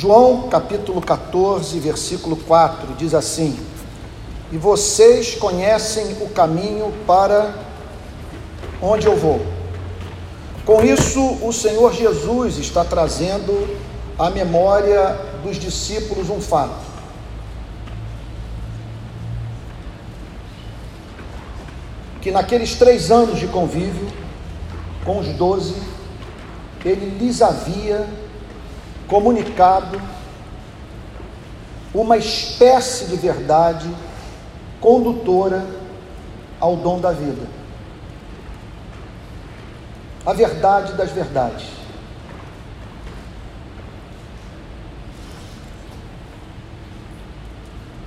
João capítulo 14, versículo 4 diz assim: E vocês conhecem o caminho para onde eu vou. Com isso, o Senhor Jesus está trazendo à memória dos discípulos um fato. Que naqueles três anos de convívio com os doze, ele lhes havia comunicado uma espécie de verdade condutora ao dom da vida. A verdade das verdades.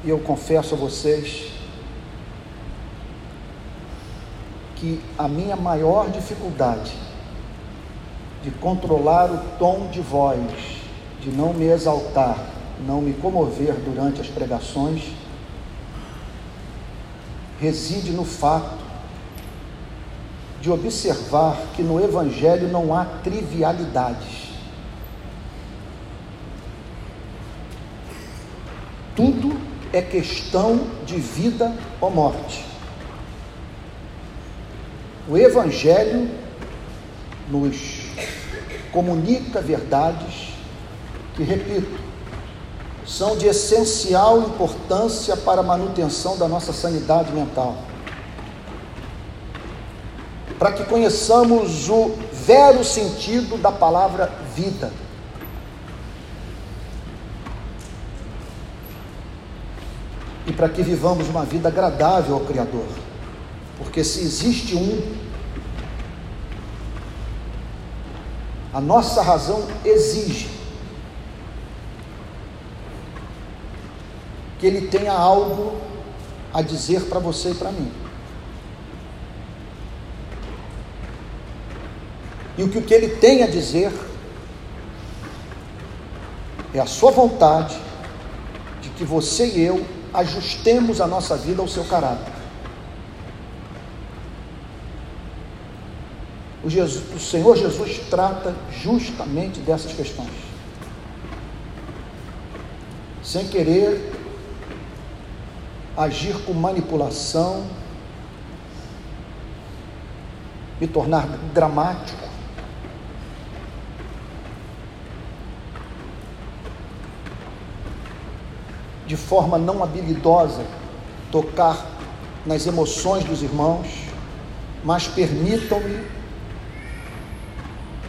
E eu confesso a vocês que a minha maior dificuldade de controlar o tom de voz de não me exaltar, não me comover durante as pregações, reside no fato de observar que no Evangelho não há trivialidades. Tudo é questão de vida ou morte. O Evangelho nos comunica verdades que, repito, são de essencial importância para a manutenção da nossa sanidade mental. Para que conheçamos o vero sentido da palavra vida. E para que vivamos uma vida agradável ao Criador. Porque se existe um, a nossa razão exige que ele tenha algo a dizer para você e para mim. E o que, o que ele tem a dizer é a sua vontade de que você e eu ajustemos a nossa vida ao seu caráter. O, Jesus, o Senhor Jesus trata justamente dessas questões. Sem querer agir com manipulação, me tornar dramático. De forma não habilidosa, tocar nas emoções dos irmãos, mas permitam-me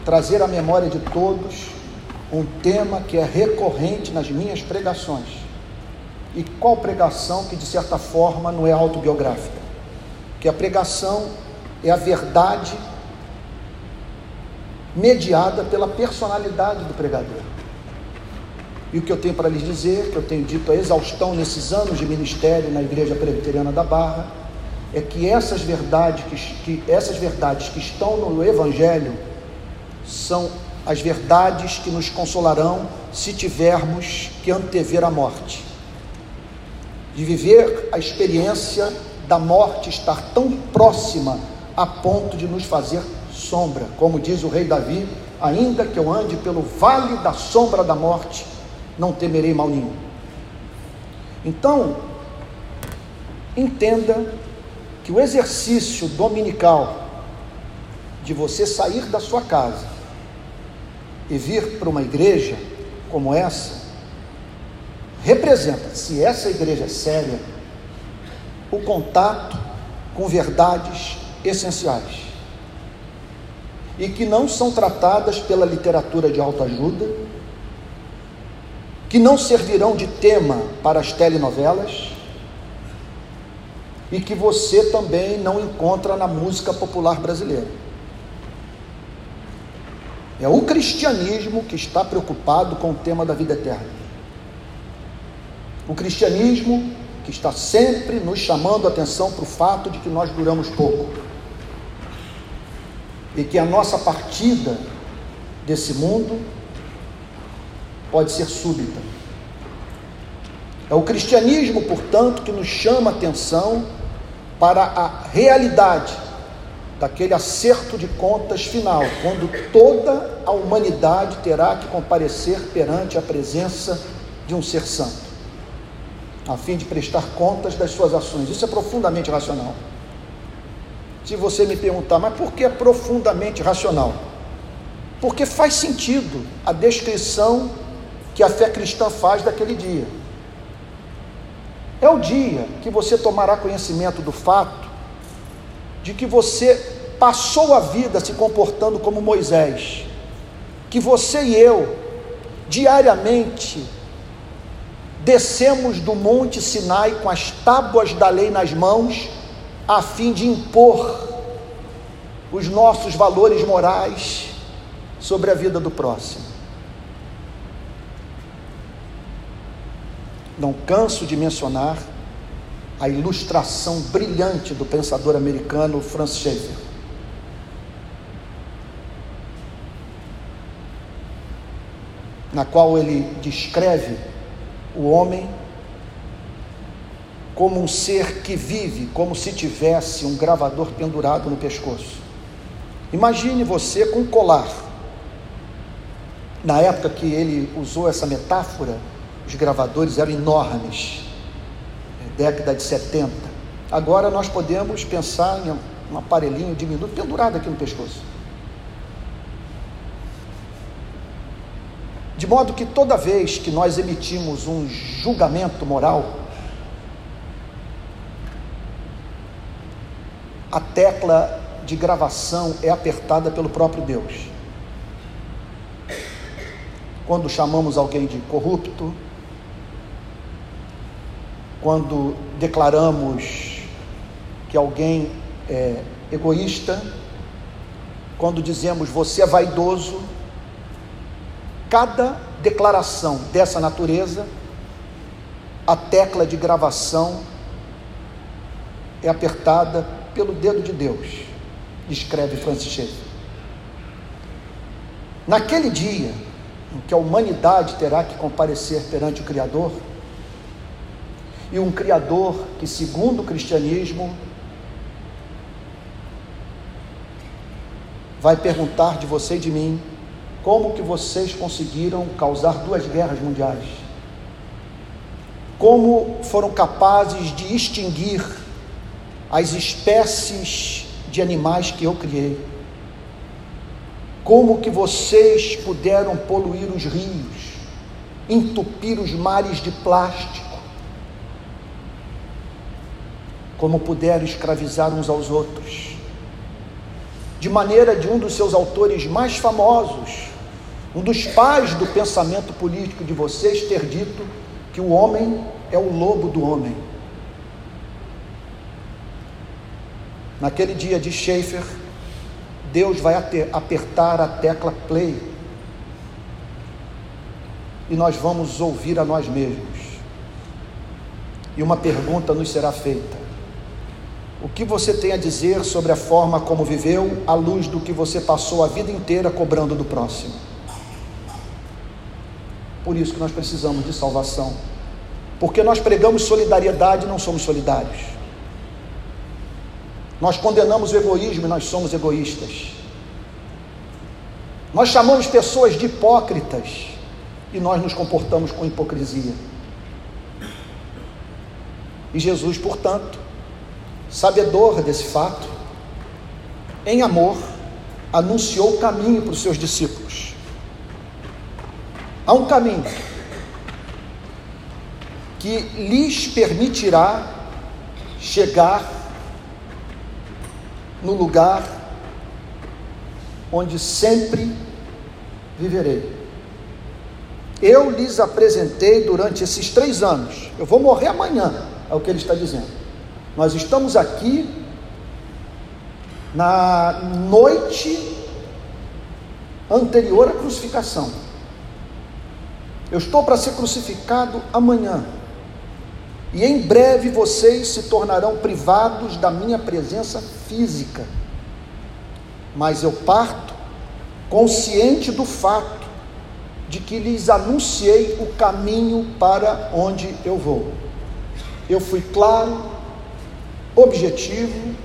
trazer à memória de todos um tema que é recorrente nas minhas pregações e qual pregação que de certa forma não é autobiográfica? Que a pregação é a verdade mediada pela personalidade do pregador. E o que eu tenho para lhes dizer, que eu tenho dito a exaustão nesses anos de ministério na Igreja Presbiteriana da Barra, é que essas verdades que, que, essas verdades que estão no Evangelho são as verdades que nos consolarão se tivermos que antever a morte de viver a experiência da morte estar tão próxima a ponto de nos fazer sombra, como diz o rei Davi, ainda que eu ande pelo vale da sombra da morte, não temerei mal nenhum. Então, entenda que o exercício dominical de você sair da sua casa e vir para uma igreja como essa representa, se essa igreja é séria, o contato com verdades essenciais e que não são tratadas pela literatura de autoajuda, que não servirão de tema para as telenovelas e que você também não encontra na música popular brasileira. É o cristianismo que está preocupado com o tema da vida eterna. O cristianismo que está sempre nos chamando a atenção para o fato de que nós duramos pouco e que a nossa partida desse mundo pode ser súbita. É o cristianismo, portanto, que nos chama a atenção para a realidade daquele acerto de contas final, quando toda a humanidade terá que comparecer perante a presença de um ser santo, a fim de prestar contas das suas ações. Isso é profundamente racional. Se você me perguntar, mas por que é profundamente racional? Porque faz sentido a descrição que a fé cristã faz daquele dia. É o dia que você tomará conhecimento do fato de que você passou a vida se comportando como Moisés, que você e eu, diariamente, descemos do Monte Sinai com as tábuas da lei nas mãos, a fim de impor os nossos valores morais sobre a vida do próximo. Não canso de mencionar a ilustração brilhante do pensador americano Francis Schaeffer. Na qual ele descreve o homem como um ser que vive como se tivesse um gravador pendurado no pescoço. Imagine você com um colar. Na época que ele usou essa metáfora, os gravadores eram enormes década de 70. Agora nós podemos pensar em um aparelhinho diminuto pendurado aqui no pescoço. De modo que toda vez que nós emitimos um julgamento moral, a tecla de gravação é apertada pelo próprio Deus. Quando chamamos alguém de corrupto, quando declaramos que alguém é egoísta, quando dizemos você é vaidoso, cada declaração dessa natureza, a tecla de gravação é apertada pelo dedo de Deus, escreve Francis Schaeffer. Naquele dia em que a humanidade terá que comparecer perante o Criador, e um Criador que, segundo o cristianismo, vai perguntar de você e de mim como que vocês conseguiram causar duas guerras mundiais? Como foram capazes de extinguir as espécies de animais que eu criei? Como que vocês puderam poluir os rios, entupir os mares de plástico? como puderam escravizar uns aos outros. De maneira de um dos seus autores mais famosos, um dos pais do pensamento político de vocês, ter dito que o homem é o lobo do homem. Naquele dia de Schaefer, Deus vai apertar a tecla play e nós vamos ouvir a nós mesmos. E uma pergunta nos será feita: o que você tem a dizer sobre a forma como viveu, à luz do que você passou a vida inteira cobrando do próximo? Por isso que nós precisamos de salvação. Porque nós pregamos solidariedade e não somos solidários. Nós condenamos o egoísmo e nós somos egoístas. Nós chamamos pessoas de hipócritas e nós nos comportamos com hipocrisia. E Jesus, portanto, sabedor desse fato, em amor, anunciou o caminho para os seus discípulos. Há um caminho que lhes permitirá chegar no lugar onde sempre viverei. Eu lhes apresentei durante esses três anos. Eu vou morrer amanhã, é o que ele está dizendo. Nós estamos aqui na noite anterior à crucificação. Eu estou para ser crucificado amanhã. E em breve vocês se tornarão privados da minha presença física. Mas eu parto consciente do fato de que lhes anunciei o caminho para onde eu vou. Eu fui claro, objetivo,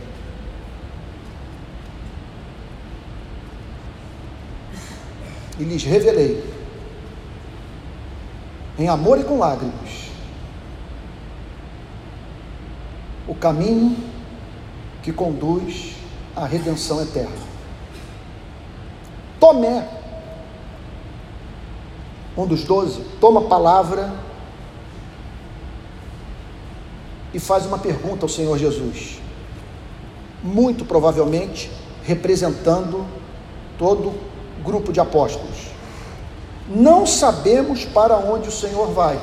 e lhes revelei em amor e com lágrimas, o caminho que conduz à redenção eterna. Tomé, um dos doze, toma a palavra e faz uma pergunta ao Senhor Jesus, muito provavelmente representando todo o grupo de apóstolos. Não sabemos para onde o Senhor vai.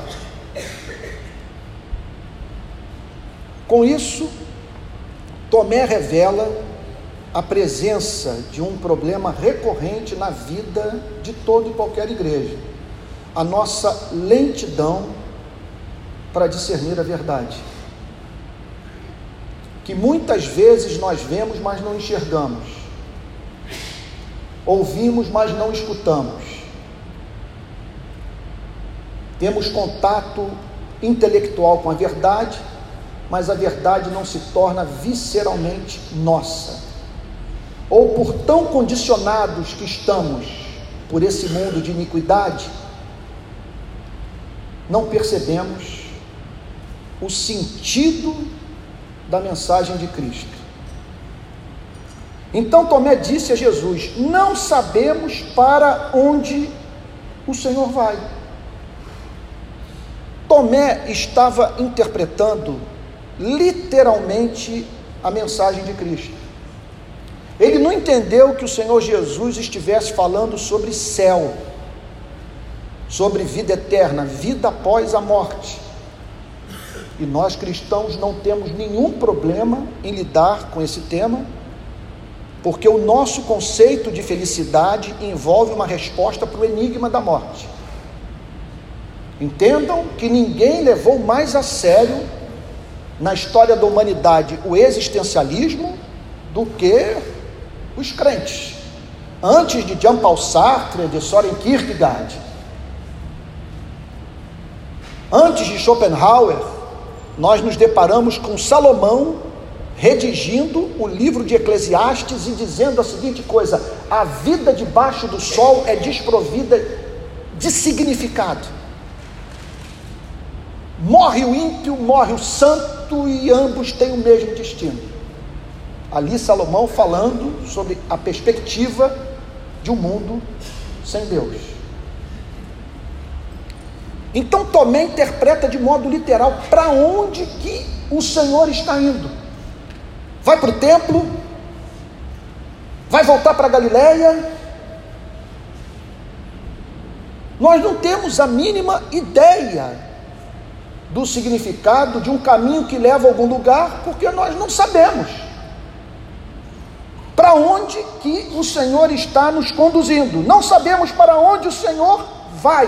Com isso, Tomé revela a presença de um problema recorrente na vida de toda e qualquer igreja: a nossa lentidão para discernir a verdade. Que muitas vezes nós vemos, mas não enxergamos, ouvimos, mas não escutamos, temos contato intelectual com a verdade, mas a verdade não se torna visceralmente nossa. Ou por tão condicionados que estamos por esse mundo de iniquidade, não percebemos o sentido da mensagem de Cristo. Então Tomé disse a Jesus: Não sabemos para onde o Senhor vai. Tomé estava interpretando literalmente a mensagem de Cristo. Ele não entendeu que o Senhor Jesus estivesse falando sobre céu, sobre vida eterna, vida após a morte. E nós cristãos não temos nenhum problema em lidar com esse tema, porque o nosso conceito de felicidade envolve uma resposta para o enigma da morte. Entendam que ninguém levou mais a sério na história da humanidade o existencialismo do que os crentes. Antes de Jean-Paul Sartre, de Soren Kierkegaard, antes de Schopenhauer, nós nos deparamos com Salomão redigindo o livro de Eclesiastes e dizendo a seguinte coisa: a vida debaixo do sol é desprovida de significado. Morre o ímpio, morre o santo e ambos têm o mesmo destino. Ali Salomão falando sobre a perspectiva de um mundo sem Deus. Então Tomé interpreta de modo literal para onde que o Senhor está indo. Vai para o templo? Vai voltar para Galiléia? Nós não temos a mínima ideia do significado de um caminho que leva a algum lugar, porque nós não sabemos para onde que o Senhor está nos conduzindo. Não sabemos para onde o Senhor vai.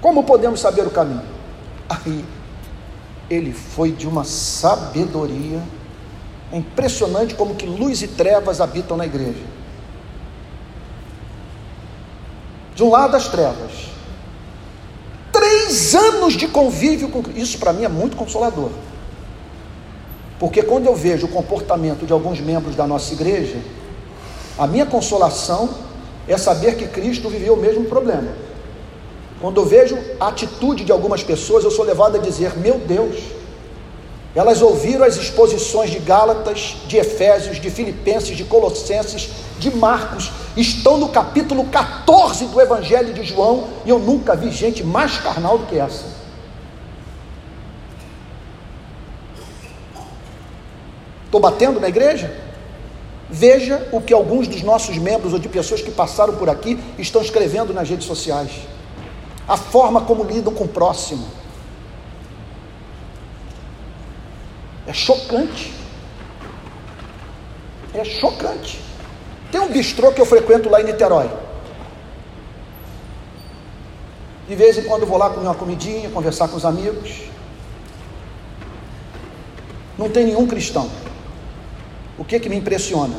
Como podemos saber o caminho? Aí ele foi de uma sabedoria é impressionante como que luz e trevas habitam na igreja. De um lado as trevas, Três anos de convívio com Isso para mim é muito consolador. Porque quando eu vejo o comportamento de alguns membros da nossa igreja, a minha consolação é saber que Cristo viveu o mesmo problema. Quando eu vejo a atitude de algumas pessoas, eu sou levado a dizer: Meu Deus, elas ouviram as exposições de Gálatas, de Efésios, de Filipenses, de Colossenses, de Marcos, estão no capítulo 14 do Evangelho de João, e eu nunca vi gente mais carnal do que essa. Estou batendo na igreja? Veja o que alguns dos nossos membros ou de pessoas que passaram por aqui estão escrevendo nas redes sociais. A forma como lidam com o próximo É chocante. É chocante. Tem um bistrô que eu frequento lá em Niterói. De vez em quando vou lá comer uma comidinha, conversar com os amigos. Não tem nenhum cristão. O que que me impressiona?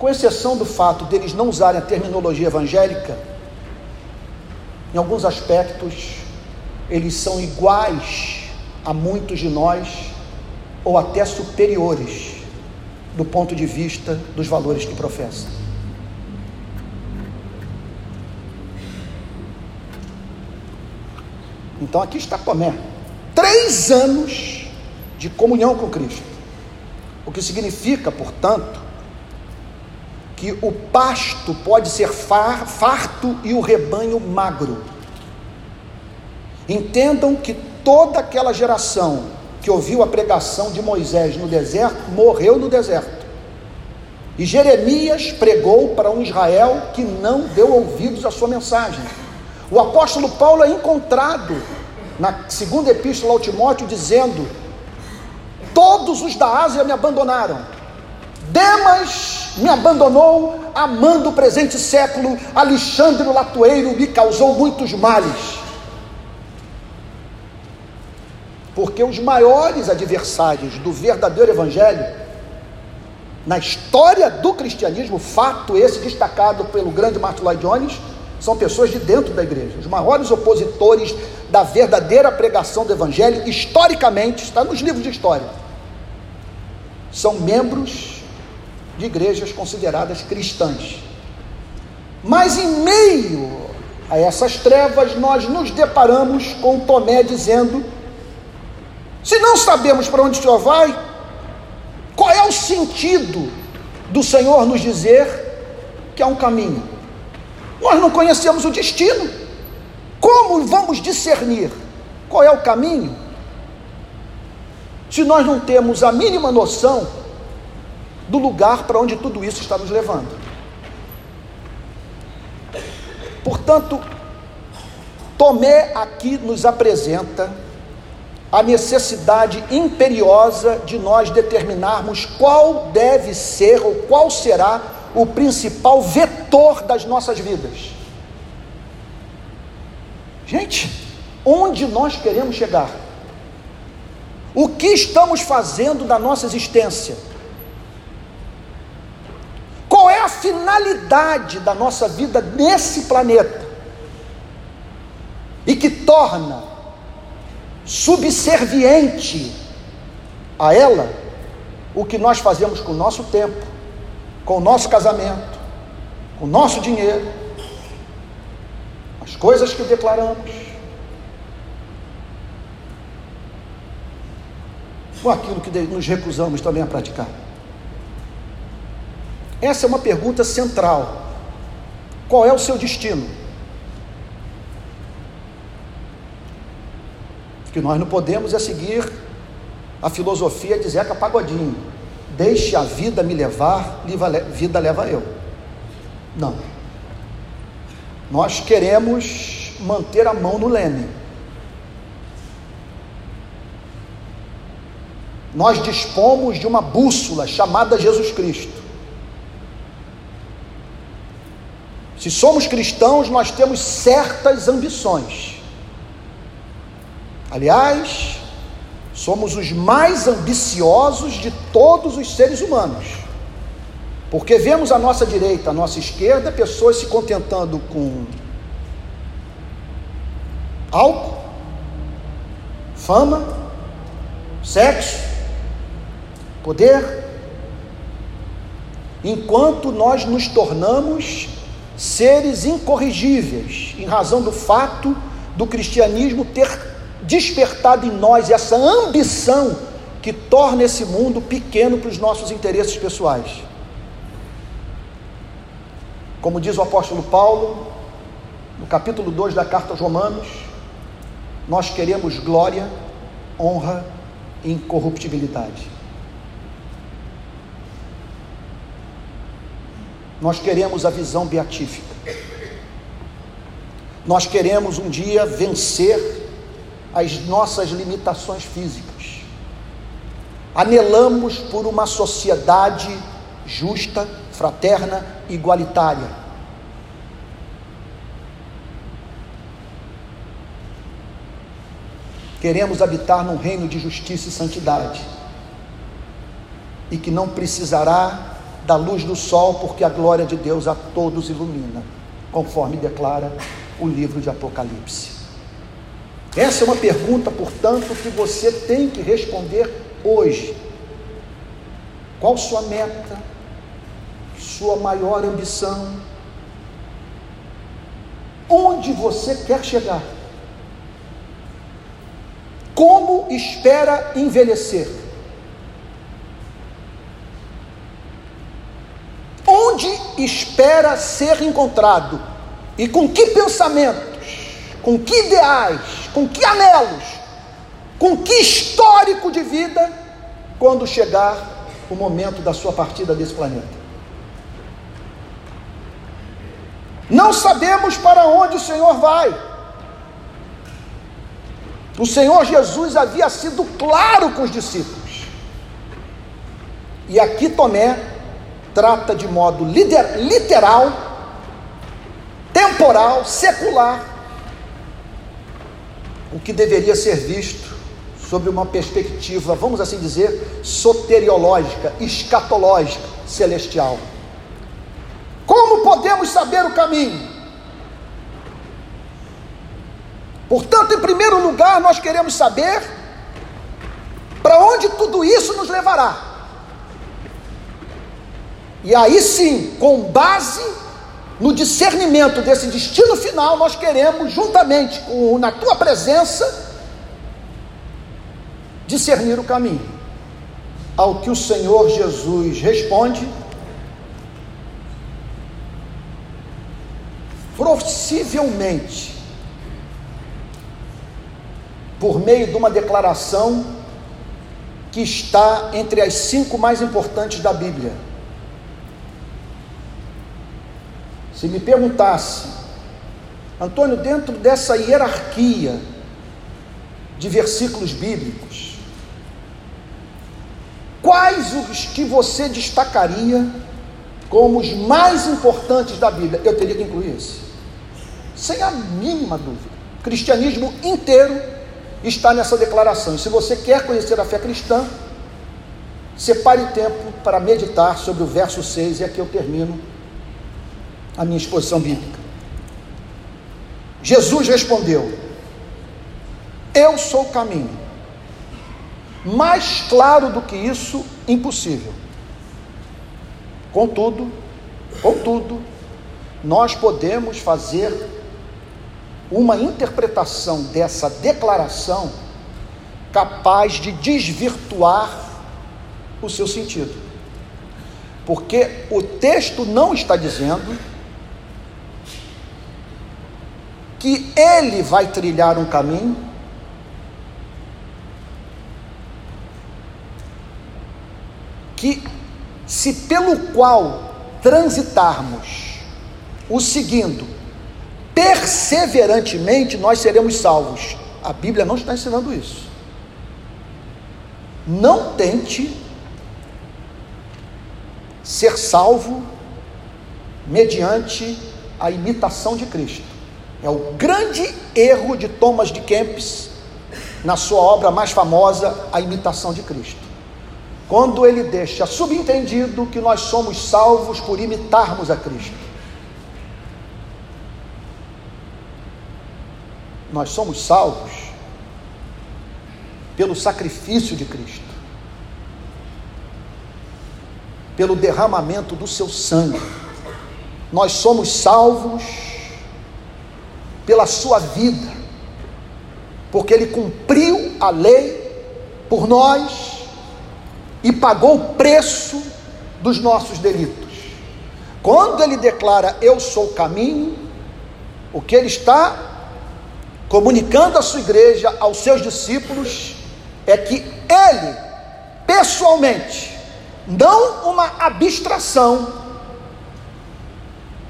Com exceção do fato deles não usarem a terminologia evangélica, em alguns aspectos eles são iguais a muitos de nós, ou até superiores do ponto de vista dos valores que professa. Então aqui está Tomé. Três anos de comunhão com Cristo. O que significa, portanto, que o pasto pode ser far, farto e o rebanho magro. Entendam que toda aquela geração que ouviu a pregação de Moisés no deserto morreu no deserto. E Jeremias pregou para um Israel que não deu ouvidos à sua mensagem. O apóstolo Paulo é encontrado na segunda epístola ao Timóteo dizendo: Todos os da Ásia me abandonaram. Demas me abandonou, amando o presente século. Alexandre o Latoeiro me causou muitos males. Porque os maiores adversários do verdadeiro evangelho, na história do cristianismo, fato esse destacado pelo grande Martin Lloyd Jones, são pessoas de dentro da igreja. Os maiores opositores da verdadeira pregação do Evangelho, historicamente, está nos livros de história, são membros de igrejas consideradas cristãs. Mas em meio a essas trevas, nós nos deparamos com Tomé dizendo: se não sabemos para onde o Senhor vai, qual é o sentido do Senhor nos dizer que há um caminho? Nós não conhecemos o destino. Como vamos discernir qual é o caminho? Se nós não temos a mínima noção do lugar para onde tudo isso está nos levando. Portanto, Tomé aqui nos apresenta a necessidade imperiosa de nós determinarmos qual deve ser ou qual será o principal vetor das nossas vidas. Gente, onde nós queremos chegar? O que estamos fazendo da nossa existência? Qual é a finalidade da nossa vida nesse planeta? E que torna subserviente a ela o que nós fazemos com o nosso tempo, com o nosso casamento, com o nosso dinheiro, as coisas que declaramos, ou aquilo que nos recusamos também a praticar? Essa é uma pergunta central. Qual é o seu destino? Que nós não podemos é seguir a filosofia de Zeca Pagodinho Deixe a vida me levar, vida leva eu. Não. Nós queremos manter a mão no leme. Nós dispomos de uma bússola chamada Jesus Cristo. Se somos cristãos, nós temos certas ambições. Aliás, somos os mais ambiciosos de todos os seres humanos. Porque vemos à nossa direita, à nossa esquerda, pessoas se contentando com álcool, fama, sexo, poder, enquanto nós nos tornamos seres incorrigíveis, em razão do fato do cristianismo ter despertado em nós essa ambição que torna esse mundo pequeno para os nossos interesses pessoais. Como diz o apóstolo Paulo, no capítulo 2 da carta aos Romanos, nós queremos glória, honra e incorruptibilidade. Nós queremos a visão beatífica. Nós queremos um dia vencer as nossas limitações físicas. Anelamos por uma sociedade justa, fraterna, igualitária. Queremos habitar num reino de justiça e santidade, e que não precisará da luz do sol, porque a glória de Deus a todos ilumina, conforme declara o livro de Apocalipse. Essa é uma pergunta, portanto, que você tem que responder hoje. Qual sua meta? Sua maior ambição? Onde você quer chegar? Como espera envelhecer? Onde espera ser encontrado? E com que pensamentos? Com que ideais? Com que anelos? Com que histórico de vida quando chegar o momento da sua partida desse planeta? Não sabemos para onde o Senhor vai. O Senhor Jesus havia sido claro com os discípulos. E aqui Tomé trata de modo literal, temporal, secular, o que deveria ser visto sob uma perspectiva, vamos assim dizer, soteriológica, escatológica, celestial. Como podemos saber o caminho? Portanto, em primeiro lugar, nós queremos saber para onde tudo isso nos levará. E aí sim, com base no discernimento desse destino final, nós queremos, juntamente com na tua presença, discernir o caminho. Ao que o Senhor Jesus responde, possivelmente por meio de uma declaração que está entre as cinco mais importantes da Bíblia. Se me perguntasse, Antônio, dentro dessa hierarquia de versículos bíblicos, quais os que você destacaria como os mais importantes da Bíblia? Eu teria que incluir esse, sem a mínima dúvida. O cristianismo inteiro está nessa declaração. E se você quer conhecer a fé cristã, separe tempo para meditar sobre o verso 6, e aqui eu termino a minha exposição bíblica. Jesus respondeu: Eu sou o caminho. Mais claro do que isso, impossível. Contudo, contudo, nós podemos fazer uma interpretação dessa declaração capaz de desvirtuar o seu sentido. Porque o texto não está dizendo que ele vai trilhar um caminho que se pelo qual transitarmos o seguindo perseverantemente nós seremos salvos. A Bíblia não está ensinando isso. Não tente ser salvo mediante a imitação de Cristo. É o grande erro de Thomas de Kempis na sua obra mais famosa, A Imitação de Cristo. Quando ele deixa subentendido que nós somos salvos por imitarmos a Cristo. nós somos salvos pelo sacrifício de Cristo, pelo derramamento do seu sangue. Nós somos salvos pela sua vida, porque ele cumpriu a lei por nós e pagou o preço dos nossos delitos. Quando ele declara eu sou o caminho, o que ele está comunicando à sua igreja, aos seus discípulos, é que ele, pessoalmente, não uma abstração,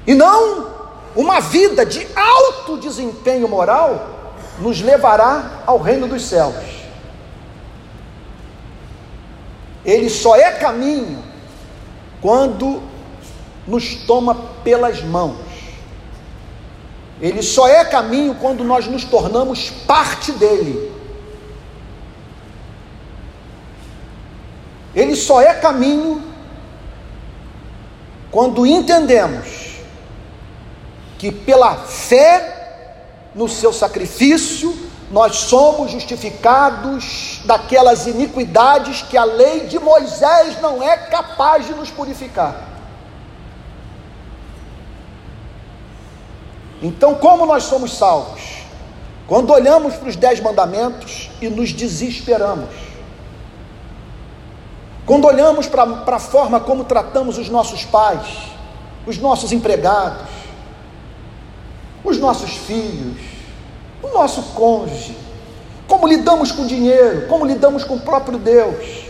e não uma vida de alto desempenho moral, nos levará ao reino dos céus. Ele só é caminho quando nos toma pelas mãos. Ele só é caminho quando nós nos tornamos parte dele. Ele só é caminho quando entendemos que pela fé no seu sacrifício, nós somos justificados daquelas iniquidades que a lei de Moisés não é capaz de nos purificar. Então, como nós somos salvos? Quando olhamos para os dez mandamentos e nos desesperamos, quando olhamos para, para a forma como tratamos os nossos pais, os nossos empregados, os nossos filhos, o nosso cônjuge, como lidamos com o dinheiro, como lidamos com o próprio Deus,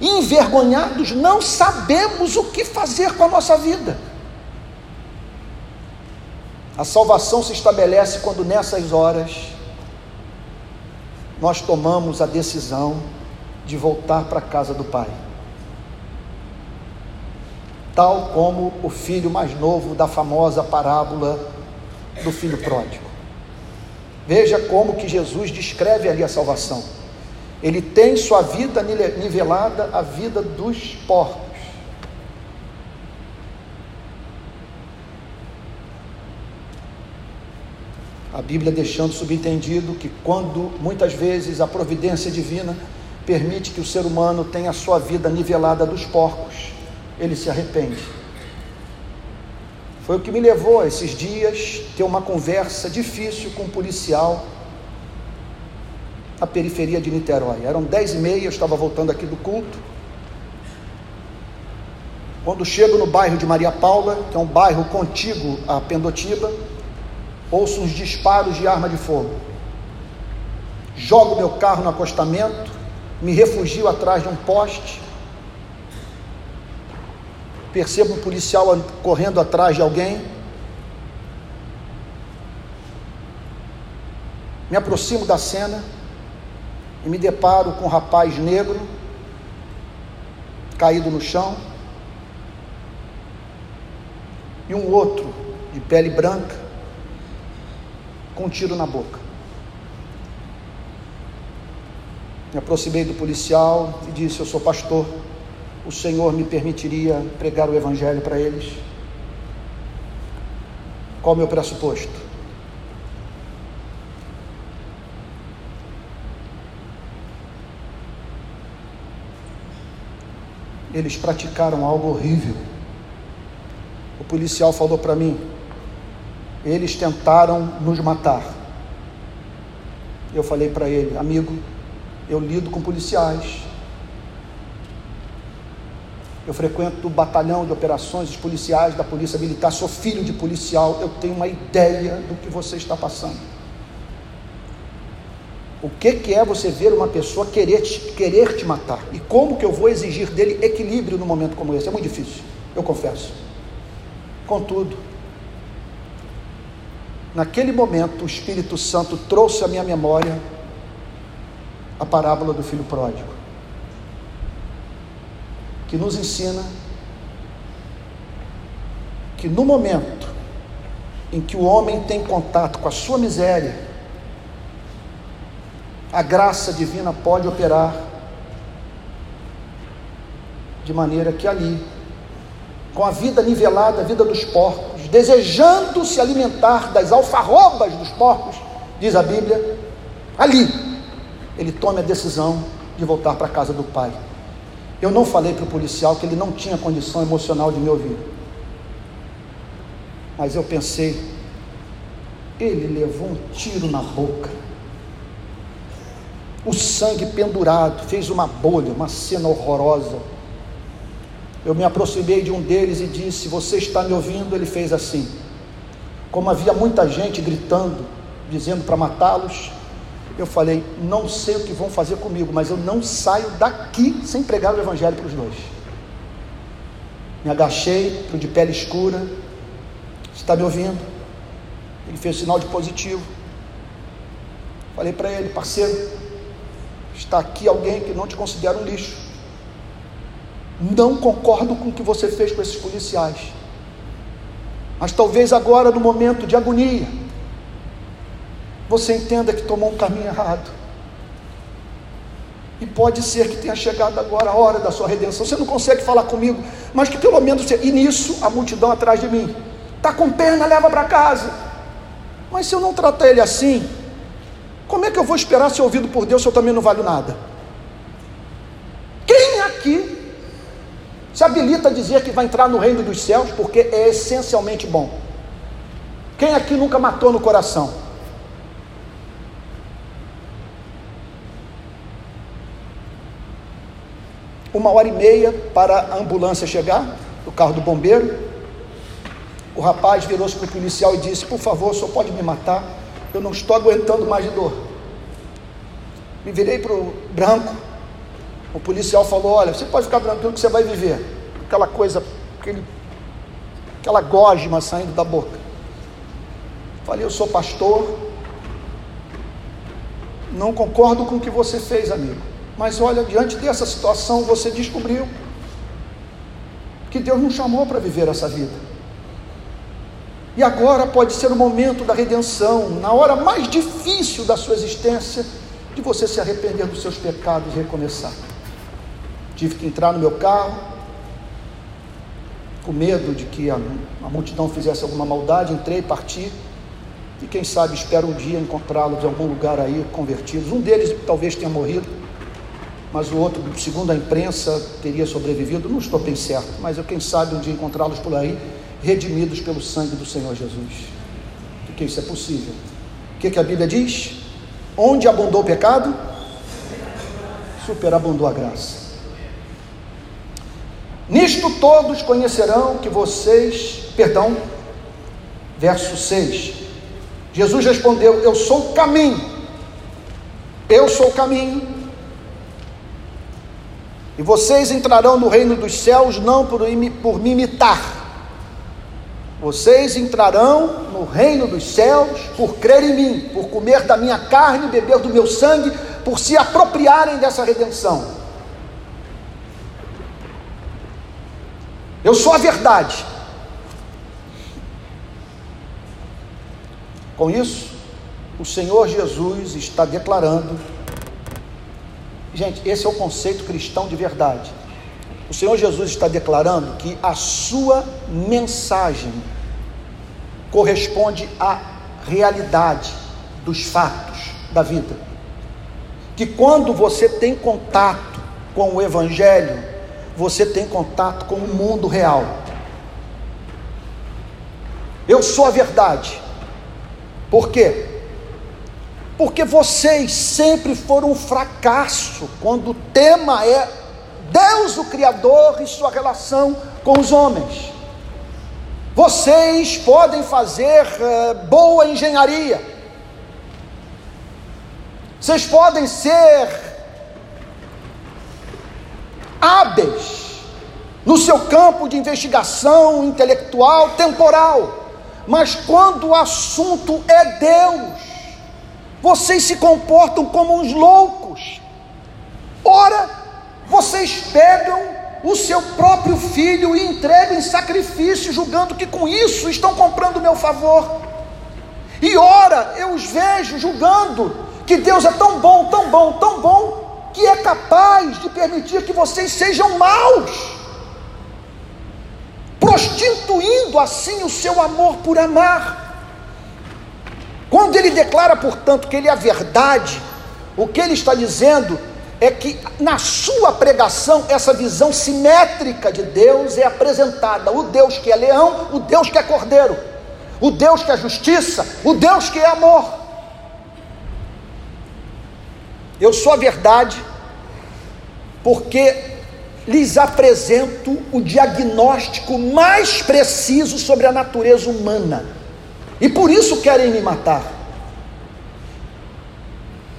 e envergonhados não sabemos o que fazer com a nossa vida. A salvação se estabelece quando nessas horas nós tomamos a decisão de voltar para a casa do Pai. Tal como o filho mais novo da famosa parábola do filho pródigo. Veja como que Jesus descreve ali a salvação. Ele tem sua vida nivelada à vida dos porcos. A Bíblia deixando subentendido que quando muitas vezes a providência divina permite que o ser humano tenha a sua vida nivelada dos porcos, ele se arrepende. Foi o que me levou a esses dias ter uma conversa difícil com um policial na periferia de Niterói. Eram dez e meia, eu estava voltando aqui do culto. Quando chego no bairro de Maria Paula, que é um bairro contíguo a Pendotiba, ouço uns disparos de arma de fogo. Jogo meu carro no acostamento, me refugio atrás de um poste. Percebo um policial correndo atrás de alguém. Me aproximo da cena e me deparo com um rapaz negro caído no chão e um outro de pele branca com um tiro na boca. Me aproximei do policial e disse: Eu sou pastor. O Senhor me permitiria pregar o Evangelho para eles? Qual o meu pressuposto? Eles praticaram algo horrível. O policial falou para mim: eles tentaram nos matar. Eu falei para ele, amigo, eu lido com policiais. Eu frequento o batalhão de operações policiais da Polícia Militar, sou filho de policial, eu tenho uma ideia do que você está passando. O que, que é você ver uma pessoa querer te, querer te matar? E como que eu vou exigir dele equilíbrio num momento como esse? É muito difícil, eu confesso. Contudo, Naquele momento, o Espírito Santo trouxe à minha memória a parábola do filho pródigo, que nos ensina que no momento em que o homem tem contato com a sua miséria, a graça divina pode operar de maneira que ali, com a vida nivelada, a vida dos porcos, desejando se alimentar das alfarrobas dos porcos, diz a Bíblia, ali ele tome a decisão de voltar para a casa do pai. Eu não falei para o policial que ele não tinha condição emocional de me ouvir. Mas eu pensei, ele levou um tiro na boca. O sangue pendurado, fez uma bolha, uma cena horrorosa eu me aproximei de um deles e disse: Você está me ouvindo? Ele fez assim. Como havia muita gente gritando, dizendo para matá-los, eu falei: Não sei o que vão fazer comigo, mas eu não saio daqui sem pregar o Evangelho para os dois. Me agachei para de pele escura. Você está me ouvindo? Ele fez sinal de positivo. Falei para ele, parceiro, está aqui alguém que não te considera um lixo. Não concordo com o que você fez com esses policiais. Mas talvez agora, no momento de agonia, você entenda que tomou um caminho errado. E pode ser que tenha chegado agora a hora da sua redenção. Você não consegue falar comigo, mas que pelo menos você. E nisso, a multidão atrás de mim. Está com pena, leva para casa. Mas se eu não tratar ele assim, Como é que eu vou esperar ser ouvido por Deus se eu também não valho nada? Quem aqui se habilita a dizer que vai entrar no reino dos céus porque é essencialmente bom? Quem aqui nunca matou no coração? Uma hora e meia para a ambulância chegar, o carro do bombeiro. O rapaz virou-se para o policial e disse: Por favor, só pode me matar eu não estou aguentando mais de dor. Me virei para o branco. O policial falou: Olha, você pode ficar tranquilo que você vai viver. Aquela coisa, aquele, aquela gosma saindo da boca. Falei: Eu sou pastor. Não concordo com o que você fez, amigo. Mas olha, diante dessa situação, você descobriu que Deus não chamou para viver essa vida. E agora pode ser o momento da redenção, na hora mais difícil da sua existência, de você se arrepender dos seus pecados e recomeçar. Tive que entrar no meu carro, com medo de que a, a multidão fizesse alguma maldade, entrei, parti, e quem sabe espero um dia encontrá-los em algum lugar aí convertidos. Um deles talvez tenha morrido, mas o outro, segundo a imprensa, teria sobrevivido. Não estou bem certo, mas eu quem sabe um dia encontrá-los por aí redimidos pelo sangue do Senhor Jesus. Porque isso é possível. O que, que a Bíblia diz? Onde abundou o pecado, superabundou a graça. Nisto todos conhecerão que vocês, perdão, verso 6. Jesus respondeu: Eu sou o caminho. Eu sou o caminho. E vocês entrarão no reino dos céus não por, por me imitar, vocês entrarão no reino dos céus por crer em mim, por comer da minha carne, beber do meu sangue, por se apropriarem dessa redenção. Eu sou a verdade. Com isso, o Senhor Jesus está declarando. Gente, esse é o conceito cristão de verdade. O Senhor Jesus está declarando que a sua mensagem corresponde à realidade dos fatos da vida. Que quando você tem contato com o Evangelho, você tem contato com o mundo real. Eu sou a verdade. Por quê? Porque vocês sempre foram um fracasso quando o tema é Deus, o Criador, e sua relação com os homens. Vocês podem fazer uh, boa engenharia, vocês podem ser hábeis no seu campo de investigação intelectual, temporal, mas quando o assunto é Deus, vocês se comportam como uns loucos. Ora, vocês pegam o seu próprio filho e entregam em sacrifício, julgando que com isso estão comprando o meu favor. E ora, eu os vejo julgando que Deus é tão bom, tão bom, tão bom, que é capaz de permitir que vocês sejam maus, prostituindo assim o seu amor por amar. Quando ele declara, portanto, que ele é a verdade, o que ele está dizendo é que na sua pregação essa visão simétrica de Deus é apresentada: o Deus que é leão, o Deus que é cordeiro, o Deus que é justiça, o Deus que é amor. Eu sou a verdade, porque lhes apresento o diagnóstico mais preciso sobre a natureza humana, e por isso querem me matar.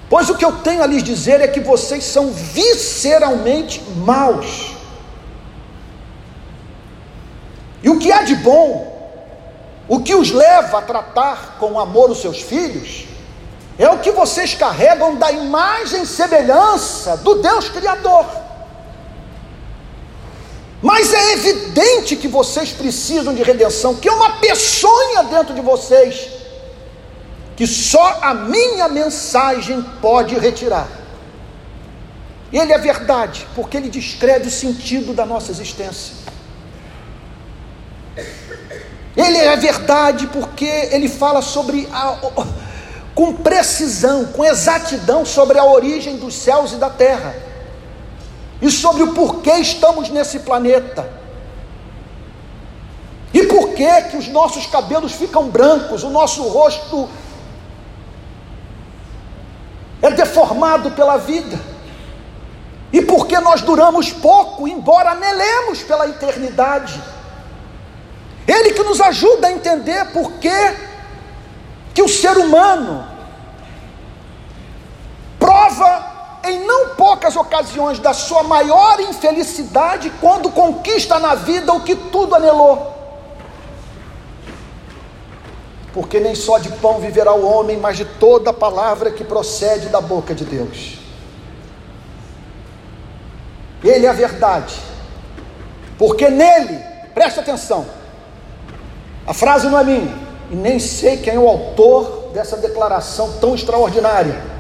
Pois o que eu tenho a lhes dizer é que vocês são visceralmente maus. E o que há de bom, o que os leva a tratar com amor os seus filhos, é o que vocês carregam da imagem e semelhança do Deus Criador. Mas é evidente que vocês precisam de redenção, que é uma peçonha dentro de vocês que só a minha mensagem pode retirar. Ele é verdade, porque ele descreve o sentido da nossa existência. Ele é verdade porque ele fala sobre a, com precisão, com exatidão sobre a origem dos céus e da terra e sobre o porquê estamos nesse planeta. E por que que os nossos cabelos ficam brancos, o nosso rosto é deformado pela vida? E por que nós duramos pouco, embora anelemos pela eternidade? Ele que nos ajuda a entender por que, que o ser humano prova em não poucas ocasiões da sua maior infelicidade quando conquista na vida o que tudo anelou. Porque nem só de pão viverá o homem, mas de toda palavra que procede da boca de Deus. Ele é a verdade, porque nele, preste atenção, a frase não é minha, e nem sei quem é o autor dessa declaração tão extraordinária.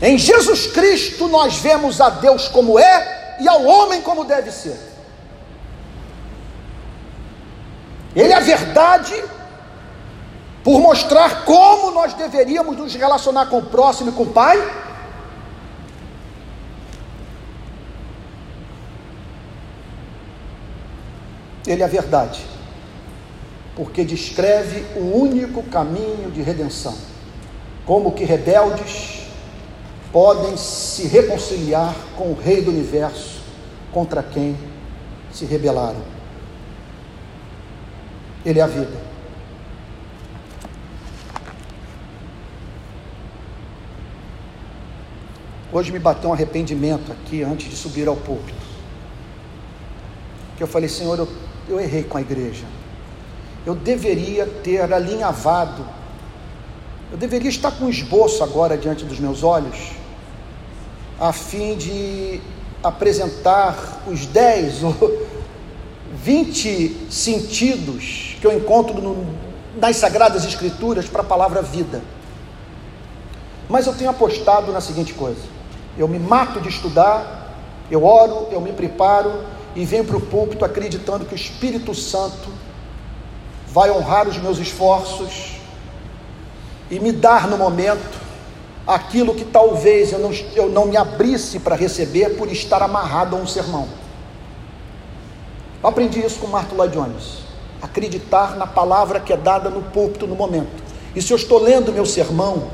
Em Jesus Cristo nós vemos a Deus como é e ao homem como deve ser. Ele é a verdade por mostrar como nós deveríamos nos relacionar com o próximo e com o Pai. Ele é a verdade, porque descreve o único caminho de redenção. Como que rebeldes podem se reconciliar com o Rei do universo contra quem se rebelaram. Ele é a vida. Hoje me bateu um arrependimento aqui antes de subir ao púlpito. Que eu falei, Senhor, eu, eu errei com a igreja. Eu deveria ter alinhavado. Eu deveria estar com um esboço agora diante dos meus olhos, a fim de apresentar os 10 ou 20 sentidos que eu encontro no, nas Sagradas Escrituras para a palavra vida. Mas eu tenho apostado na seguinte coisa: eu me mato de estudar, eu oro, eu me preparo e venho para o púlpito acreditando que o Espírito Santo vai honrar os meus esforços e me dar no momento aquilo que talvez eu não, eu não me abrisse para receber por estar amarrado a um sermão. Eu aprendi isso com Marto Lloyd Jones. Acreditar na palavra que é dada no púlpito no momento. E se eu estou lendo meu sermão,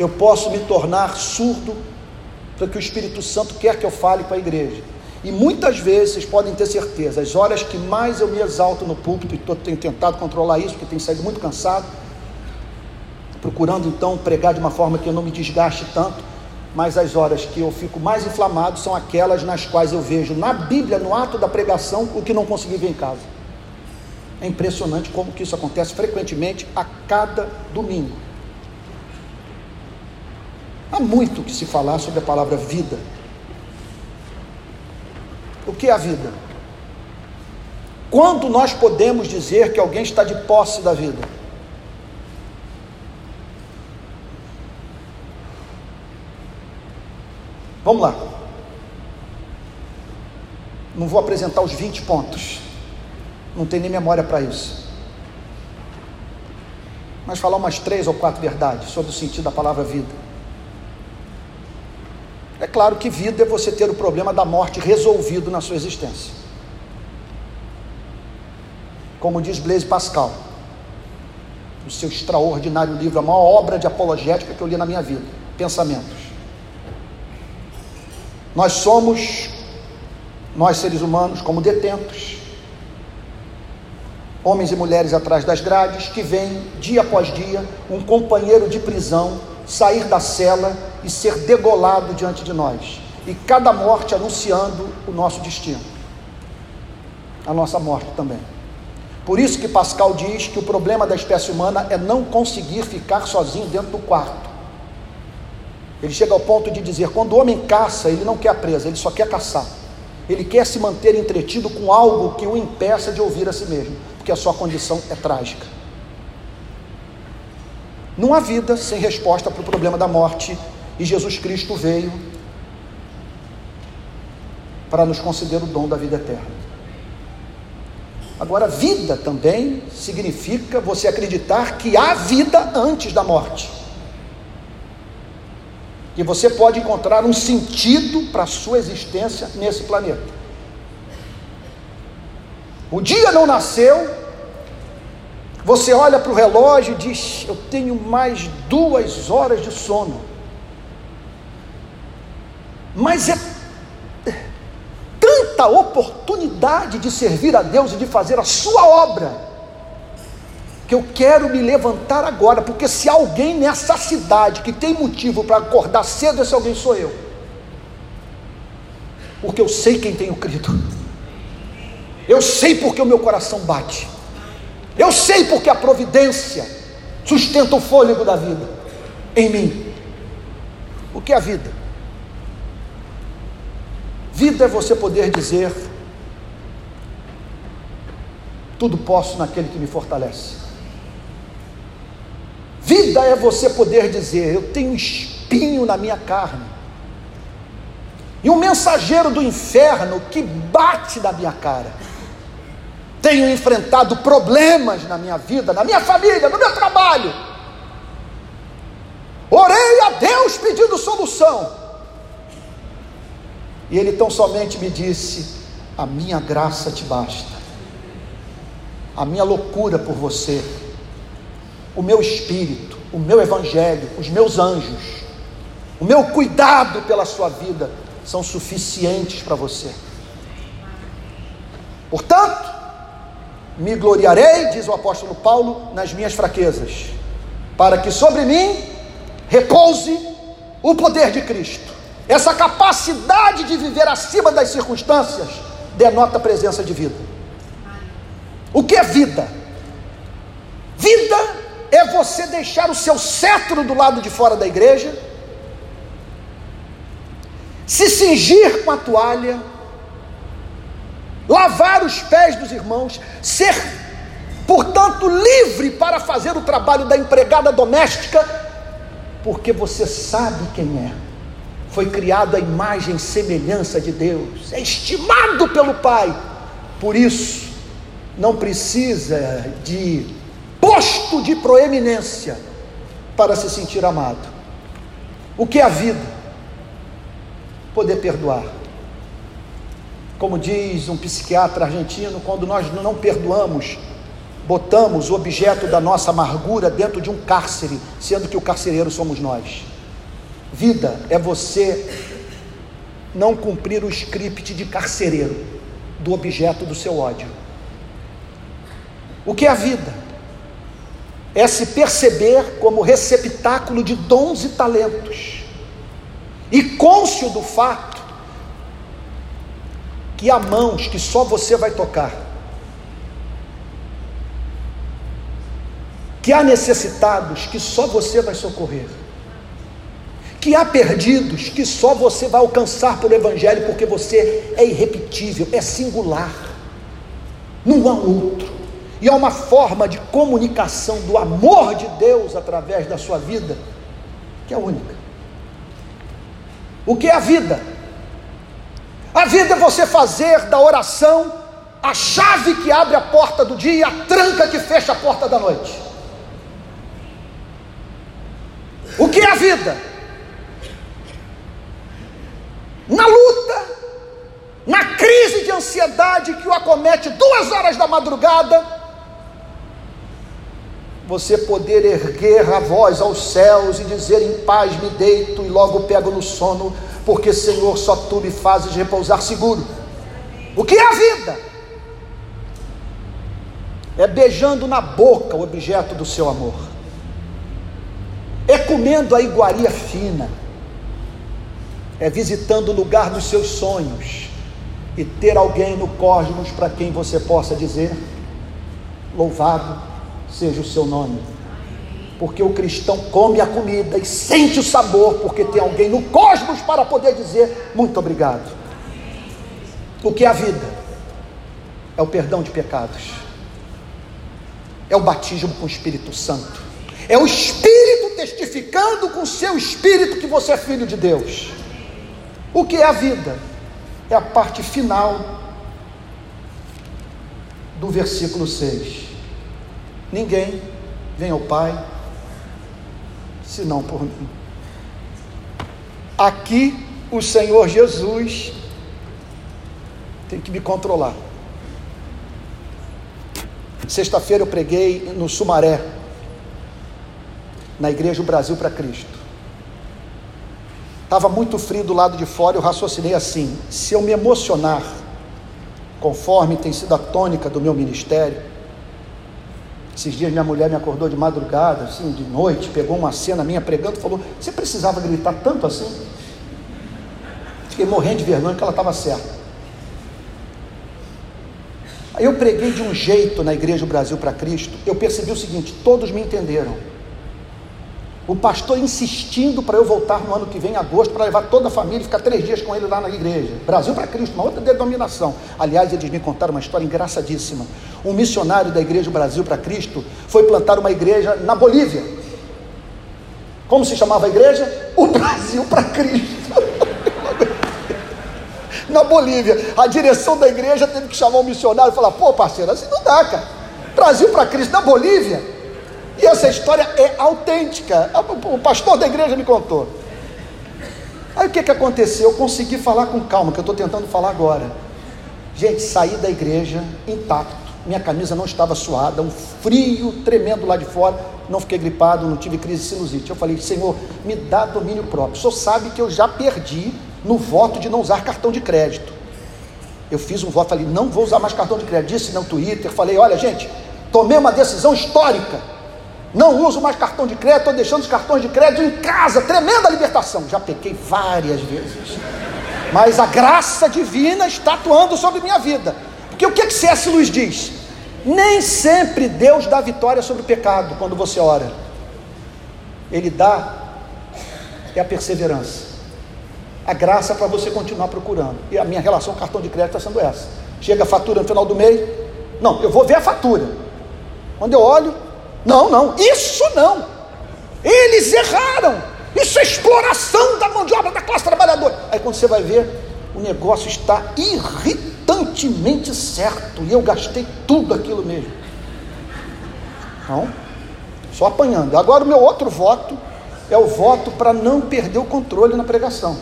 eu posso me tornar surdo para que o Espírito Santo quer que eu fale com a igreja. E muitas vezes, vocês podem ter certeza, as horas que mais eu me exalto no púlpito, e tenho tentado controlar isso, porque tenho saído muito cansado, procurando então pregar de uma forma que eu não me desgaste tanto, mas as horas que eu fico mais inflamado são aquelas nas quais eu vejo na Bíblia, no ato da pregação, o que não consegui ver em casa. É impressionante como que isso acontece frequentemente a cada domingo. Há muito que se falar sobre a palavra vida. O que é a vida? Quando nós podemos dizer que alguém está de posse da vida? Vamos lá. Não vou apresentar os 20 pontos. Não tem nem memória para isso. Mas falar umas três ou quatro verdades sobre o sentido da palavra vida. É claro que vida é você ter o problema da morte resolvido na sua existência. Como diz Blaise Pascal, no seu extraordinário livro, a maior obra de apologética que eu li na minha vida, Pensamentos. Nós somos, nós seres humanos, como detentos, homens e mulheres atrás das grades, que vêm dia após dia um companheiro de prisão sair da cela e ser degolado diante de nós, e cada morte anunciando o nosso destino, a nossa morte também. Por isso que Pascal diz que o problema da espécie humana é não conseguir ficar sozinho dentro do quarto. Ele chega ao ponto de dizer: quando o homem caça, ele não quer a presa, ele só quer caçar. Ele quer se manter entretido com algo que o impeça de ouvir a si mesmo, porque a sua condição é trágica. Não há vida sem resposta para o problema da morte, e Jesus Cristo veio para nos conceder o dom da vida eterna. Agora, vida também significa você acreditar que há vida antes da morte. Que você pode encontrar um sentido para a sua existência nesse planeta. O dia não nasceu, você olha para o relógio e diz: Eu tenho mais duas horas de sono. Mas é tanta oportunidade de servir a Deus e de fazer a sua obra, que eu quero me levantar agora, porque se alguém nessa cidade que tem motivo para acordar cedo, esse alguém sou eu. Porque eu sei quem tenho crido. Eu sei porque o meu coração bate. Eu sei porque a providência sustenta o fôlego da vida em mim. O que é a vida? Vida é você poder dizer: tudo posso naquele que me fortalece. Vida é você poder dizer: eu tenho espinho na minha carne. E um mensageiro do inferno que bate na minha cara tenho enfrentado problemas na minha vida, na minha família, no meu trabalho. Orei a Deus pedindo solução. E Ele tão somente me disse: A minha graça te basta, a minha loucura por você, o meu espírito, o meu evangelho, os meus anjos, o meu cuidado pela sua vida são suficientes para você. Portanto, me gloriarei, diz o apóstolo Paulo, nas minhas fraquezas, para que sobre mim repouse o poder de Cristo. Essa capacidade de viver acima das circunstâncias denota a presença de vida. O que é vida? Vida é você deixar o seu cetro do lado de fora da igreja, se cingir com a toalha, lavar os pés dos irmãos, ser, portanto, livre para fazer o trabalho da empregada doméstica, porque você sabe quem é. Foi criado à imagem e semelhança de Deus, é estimado pelo Pai, por isso, não precisa de posto de proeminência para se sentir amado. O que é a vida? Poder perdoar como diz um psiquiatra argentino, quando nós não perdoamos, botamos o objeto da nossa amargura dentro de um cárcere, sendo que o carcereiro somos nós. Vida é você não cumprir o script de carcereiro do objeto do seu ódio. O que é a vida? É se perceber como receptáculo de dons e talentos, e cônscio do fato que há mãos que só você vai tocar, que há necessitados que só você vai socorrer, que há perdidos que só você vai alcançar pelo Evangelho, porque você é irrepetível, é singular, não há outro, e há uma forma de comunicação do amor de Deus através da sua vida, que é única. O que é a vida? A vida é você fazer da oração a chave que abre a porta do dia e a tranca que fecha a porta da noite. O que é a vida? Na luta, na crise de ansiedade que o acomete duas horas da madrugada, você poder erguer a voz aos céus e dizer: Em paz me deito e logo pego no sono, porque Senhor, só tu me fazes repousar seguro. O que é a vida? É beijando na boca o objeto do seu amor, é comendo a iguaria fina, é visitando o lugar dos seus sonhos e ter alguém no cosmos para quem você possa dizer: Louvado seja o seu nome porque o cristão come a comida e sente o sabor, porque tem alguém no cosmos para poder dizer muito obrigado. O que é a vida? É o perdão de pecados, é o batismo com o Espírito Santo, é o Espírito testificando com o seu Espírito que você é filho de Deus. O que é a vida? É a parte final do versículo 6. Ninguém vem ao Pai senão por mim. Aqui o Senhor Jesus tem que me controlar. Sexta-feira eu preguei no Sumaré, na Igreja Brasil para Cristo. Estava muito frio do lado de fora, eu raciocinei assim: se eu me emocionar, conforme tem sido a tônica do meu ministério, esses dias minha mulher me acordou de madrugada, assim, de noite, pegou uma cena minha pregando e falou: Você precisava gritar tanto assim? Fiquei morrendo de vergonha que ela estava certa. Aí eu preguei de um jeito na Igreja Brasil para Cristo, eu percebi o seguinte: todos me entenderam. O pastor insistindo para eu voltar no ano que vem, em agosto, para levar toda a família e ficar três dias com ele lá na igreja. Brasil para Cristo, uma outra denominação. Aliás, eles me contaram uma história engraçadíssima. Um missionário da Igreja Brasil para Cristo foi plantar uma igreja na Bolívia. Como se chamava a igreja? O Brasil para Cristo. na Bolívia. A direção da igreja teve que chamar um missionário e falar: pô, parceiro, assim não dá, cara. Brasil para Cristo na Bolívia. E essa história é autêntica. O pastor da igreja me contou. Aí o que, que aconteceu? Eu consegui falar com calma, que eu estou tentando falar agora. Gente, saí da igreja intacto. Minha camisa não estava suada, um frio tremendo lá de fora. Não fiquei gripado, não tive crise de sinusite. Eu falei, Senhor, me dá domínio próprio. O senhor sabe que eu já perdi no voto de não usar cartão de crédito. Eu fiz um voto, falei, não vou usar mais cartão de crédito. Disse no Twitter, falei, olha, gente, tomei uma decisão histórica não uso mais cartão de crédito, estou deixando os cartões de crédito em casa. Tremenda libertação. Já pequei várias vezes. Mas a graça divina está atuando sobre minha vida. Porque o que, que C.S. Luiz diz? Nem sempre Deus dá vitória sobre o pecado quando você ora. Ele dá é a perseverança. A graça para você continuar procurando. E a minha relação com cartão de crédito está sendo essa. Chega a fatura no final do mês. Não, eu vou ver a fatura. Quando eu olho, não, não, isso não. Eles erraram. Isso é exploração da mão de obra da classe trabalhadora. Aí quando você vai ver, o negócio está irritantemente certo. E eu gastei tudo aquilo mesmo. Então, só apanhando. Agora o meu outro voto é o voto para não perder o controle na pregação.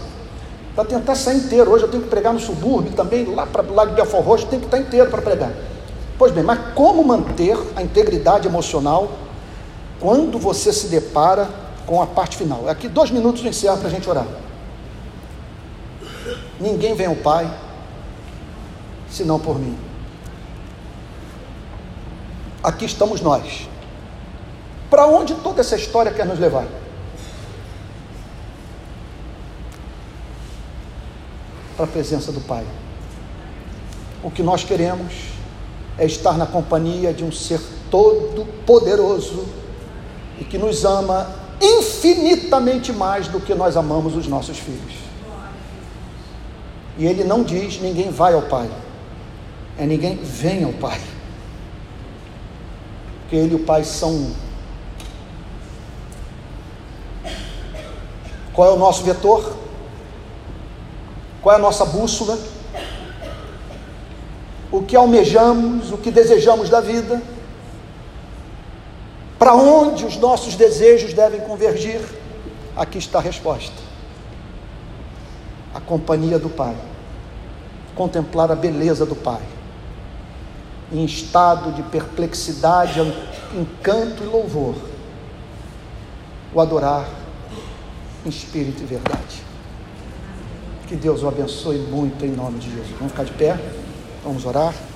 Para tentar sair inteiro. Hoje eu tenho que pregar no subúrbio também, lá para o lado de Belfort Roxo, tenho que estar inteiro para pregar. Pois bem, mas como manter a integridade emocional quando você se depara com a parte final? Aqui dois minutos eu encerro para a gente orar. Ninguém vem ao Pai senão por mim. Aqui estamos nós. Para onde toda essa história quer nos levar? Para a presença do Pai. O que nós queremos é estar na companhia de um ser todo poderoso e que nos ama infinitamente mais do que nós amamos os nossos filhos. E ele não diz ninguém vai ao Pai, é ninguém vem ao Pai. Porque ele e o Pai são um. Qual é o nosso vetor? Qual é a nossa bússola? O que almejamos, o que desejamos da vida, para onde os nossos desejos devem convergir, aqui está a resposta: a companhia do Pai, contemplar a beleza do Pai, em estado de perplexidade, encanto e louvor, o adorar em espírito e verdade. Que Deus o abençoe muito em nome de Jesus. Vamos ficar de pé? Vamos orar?